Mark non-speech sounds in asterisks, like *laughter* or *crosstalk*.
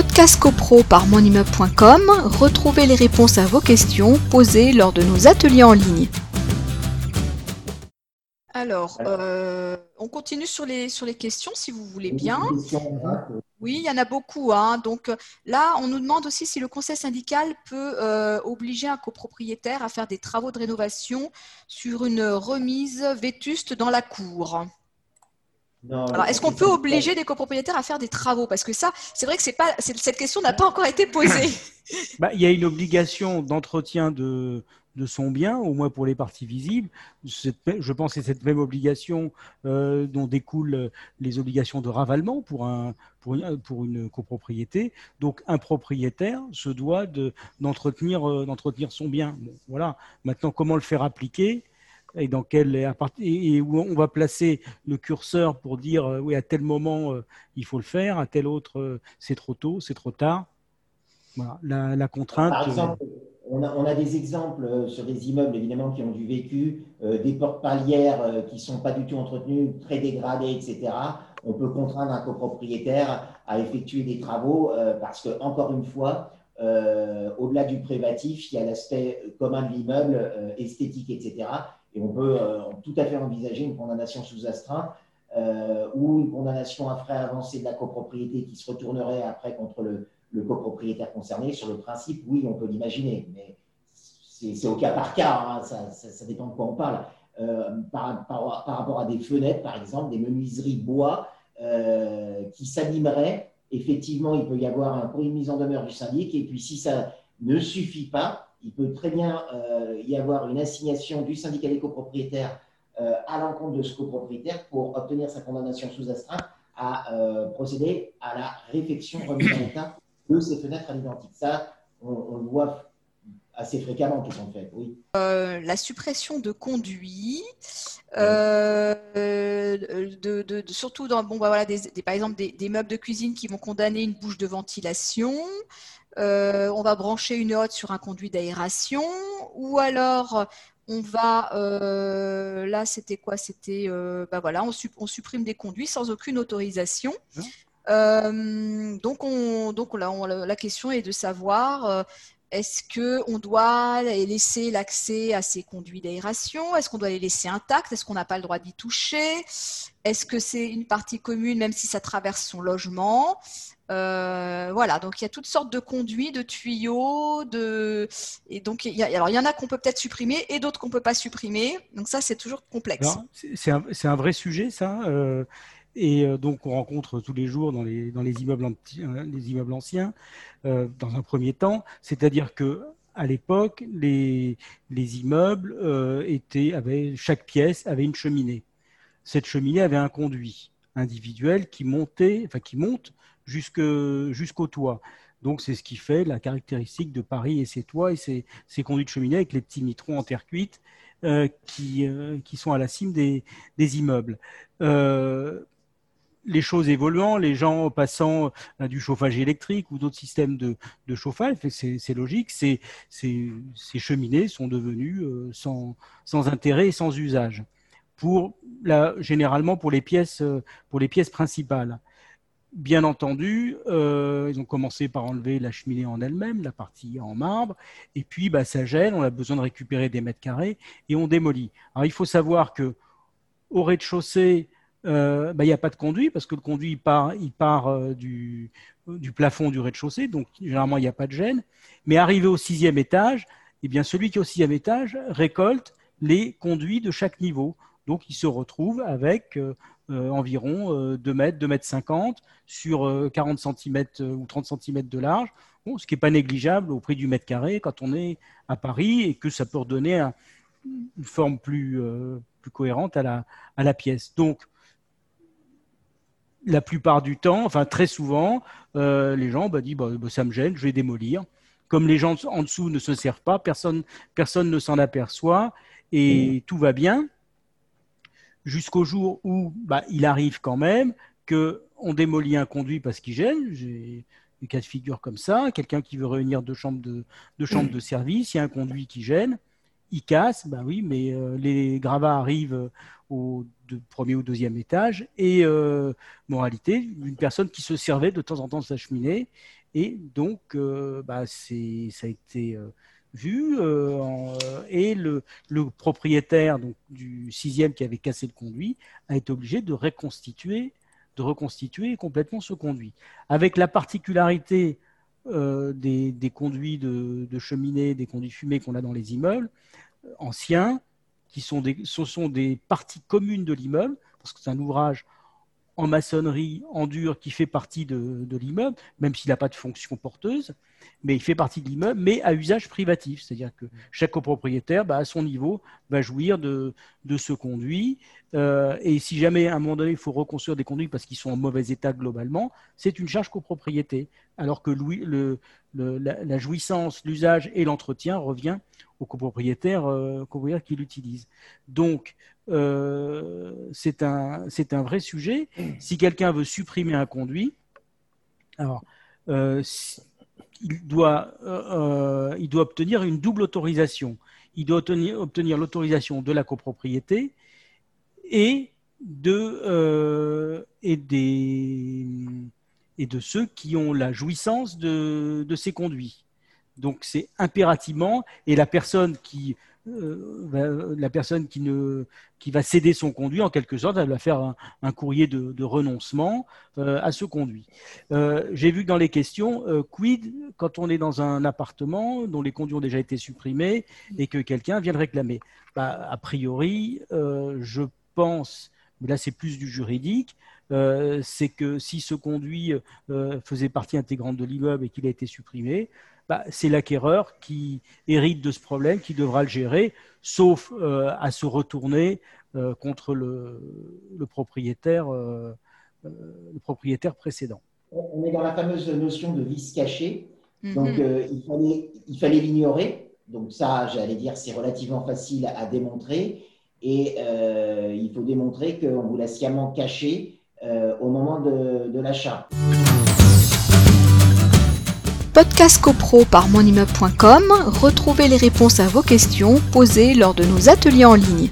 podcast copro par monimmeuble.com, retrouvez les réponses à vos questions posées lors de nos ateliers en ligne. Alors, euh, on continue sur les, sur les questions si vous voulez bien. Oui, il y en a beaucoup. Hein. Donc là, on nous demande aussi si le conseil syndical peut euh, obliger un copropriétaire à faire des travaux de rénovation sur une remise vétuste dans la cour. Alors, est-ce qu'on peut obliger des copropriétaires à faire des travaux? Parce que ça, c'est vrai que c'est pas, cette question n'a pas encore été posée. *laughs* Bah, il y a une obligation d'entretien de, de son bien, au moins pour les parties visibles. je pense que c'est cette même obligation euh, dont découlent les obligations de ravalement pour, un, pour, une, pour une copropriété. Donc un propriétaire se doit d'entretenir euh, d'entretenir son bien. voilà. Maintenant, comment le faire appliquer? Et dans quel et où on va placer le curseur pour dire euh, oui à tel moment il faut le faire, à tel autre c'est trop tôt, c'est trop tard. Voilà, la, contrainte. Par exemple, on a, des exemples euh, sur des immeubles, évidemment, qui ont du vécu, euh, des portes palières euh, qui ne sont pas du tout entretenues, très dégradées, etc. On peut contraindre un copropriétaire à effectuer des travaux parce que, encore une fois, au-delà du privatif, il y a l'aspect commun de l'immeuble, esthétique, etc. Et on peut tout à fait envisager une condamnation sous astreinte ou une condamnation à frais avancés de la copropriété qui se retournerait après contre le, copropriétaire concerné. Sur le principe, oui, on peut l'imaginer, mais c'est au cas par cas, hein, ça, dépend de quoi on parle. Euh, par, rapport à des fenêtres, par exemple, des menuiseries bois euh, qui s'animeraient, effectivement, il peut y avoir un, une mise en demeure du syndic, et puis si ça ne suffit pas, il peut très bien euh, y avoir une assignation du syndicat des copropriétaires à l'encontre de ce copropriétaire pour obtenir sa condamnation sous astreinte à procéder à la réfection remise en état de ces fenêtres à l'identique. Ça, on, le voit assez fréquemment qui sont faites, oui. Euh, la suppression de conduits, euh, de, surtout dans, bon, bah, voilà, des, par exemple des, meubles de cuisine qui vont condamner une bouche de ventilation. Euh, on va brancher une hotte sur un conduit d'aération, ou alors on va, là c'était quoi C'était, bah voilà, on, on, supprime des conduits sans aucune autorisation. Hein euh, donc, on, donc là, la question est de savoir est-ce qu'on doit laisser l'accès à ces conduits d'aération? Est-ce qu'on doit les laisser intacts? Est-ce qu'on n'a pas le droit d'y toucher? Est-ce que c'est une partie commune même si ça traverse son logement? Euh, voilà, donc il y a toutes sortes de conduits, de tuyaux, de et donc il y, alors il y en a qu'on peut peut-être supprimer et d'autres qu'on peut pas supprimer. Donc ça c'est toujours complexe. C'est un, un, vrai sujet ça. Et euh, donc, on rencontre tous les jours dans les, immeubles, euh, les immeubles anciens, euh, dans un premier temps. C'est-à-dire que à l'époque, les, les, immeubles avaient, chaque pièce avait une cheminée. Cette cheminée avait un conduit individuel qui montait, enfin qui monte jusqu'au toit. Donc, c'est ce qui fait la caractéristique de Paris et ses toits et ses, conduits de cheminée avec les petits nitrons en terre cuite qui, sont à la cime des immeubles les choses évoluant, les gens passant à du chauffage électrique ou d'autres systèmes de, chauffage, c'est logique, ces, cheminées sont devenues euh, sans, intérêt et sans usage. Généralement pour les pièces, euh, pour les pièces principales. Bien entendu, euh, ils ont commencé par enlever la cheminée en elle-même, la partie en marbre, et puis bah, ça gêne, on a besoin de récupérer des mètres carrés et on démolit. Alors il faut savoir que au rez-de-chaussée, euh, bah, il n'y a pas de conduit parce que le conduit il part, il part euh, du, plafond du rez-de-chaussée, donc généralement il n'y a pas de gêne. Mais arrivé au sixième étage, eh bien, celui qui est au sixième étage récolte les conduits de chaque niveau. Donc il se retrouve avec euh, environ 2 mètres, 2 mètres 50 sur 40 cm ou 30 cm de large, ce qui n'est pas négligeable au prix du mètre carré quand on est à Paris et que ça peut redonner une forme plus, plus cohérente à la, à la pièce. Donc, la plupart du temps, enfin très souvent, euh, les gens bah, disent bah, bah, ça me gêne, je vais démolir. Comme les gens en dessous ne se servent pas, personne, personne ne s'en aperçoit et mmh. tout va bien jusqu'au jour où il arrive quand même qu'on démolit un conduit parce qu'il gêne. J'ai des cas de figure comme ça, quelqu'un qui veut réunir deux chambres de, deux chambres de service, il y a un conduit qui gêne, il casse, ben oui, mais euh, les gravats arrivent au premier ou deuxième étage. Et euh, moralité, une personne qui se servait de temps en temps de sa cheminée Et donc, bah, ça a été vu et le, propriétaire donc, du sixième qui avait cassé le conduit a été obligé de reconstituer, de reconstituer complètement ce conduit. Avec la particularité des, conduits de, de, cheminée, des conduits fumés qu'on a dans les immeubles anciens, qui sont des, ce sont des parties communes de l'immeuble, parce que c'est un ouvrage en maçonnerie, en dur, qui fait partie de, l'immeuble, même s'il n'a pas de fonction porteuse, mais il fait partie de l'immeuble, mais à usage privatif. C'est-à-dire que chaque copropriétaire, bah, à son niveau, va jouir de, ce conduit. Euh, et si jamais, à un moment donné, il faut reconstruire des conduits parce qu'ils sont en mauvais état globalement, c'est une charge copropriété. Alors que la, jouissance, l'usage et l'entretien revient au copropriétaire, euh, qui l'utilise. Donc, euh, c'est un, un, vrai sujet. Si quelqu'un veut supprimer un conduit, alors, euh, il, doit, euh, il doit obtenir une double autorisation. Il doit obtenir, l'autorisation de la copropriété et de, et, des, et de ceux qui ont la jouissance de, de ces conduits. Donc c'est impérativement, et la personne qui euh, qui, va céder son conduit, en quelque sorte, elle va faire un, courrier de, renoncement euh, à ce conduit. Euh, j'ai vu dans les questions, quid quand on est dans un appartement dont les conduits ont déjà été supprimés et que quelqu'un vient le réclamer? Bah, A priori, je pense, mais là c'est plus du juridique, c'est que si ce conduit faisait partie intégrante de l'immeuble et qu'il a été supprimé, bah, c'est l'acquéreur qui hérite de ce problème, qui devra le gérer, sauf euh, à se retourner euh, contre le, propriétaire, euh, le propriétaire précédent. On est dans la fameuse notion de vice caché. Mhm. Donc, il fallait l'ignorer. Donc, ça, j'allais dire, c'est relativement facile à démontrer. Et il faut démontrer qu'on vous l'a sciemment caché au moment de, de l'achat. Podcast CoPro par monimmeuble.com, retrouvez les réponses à vos questions posées lors de nos ateliers en ligne.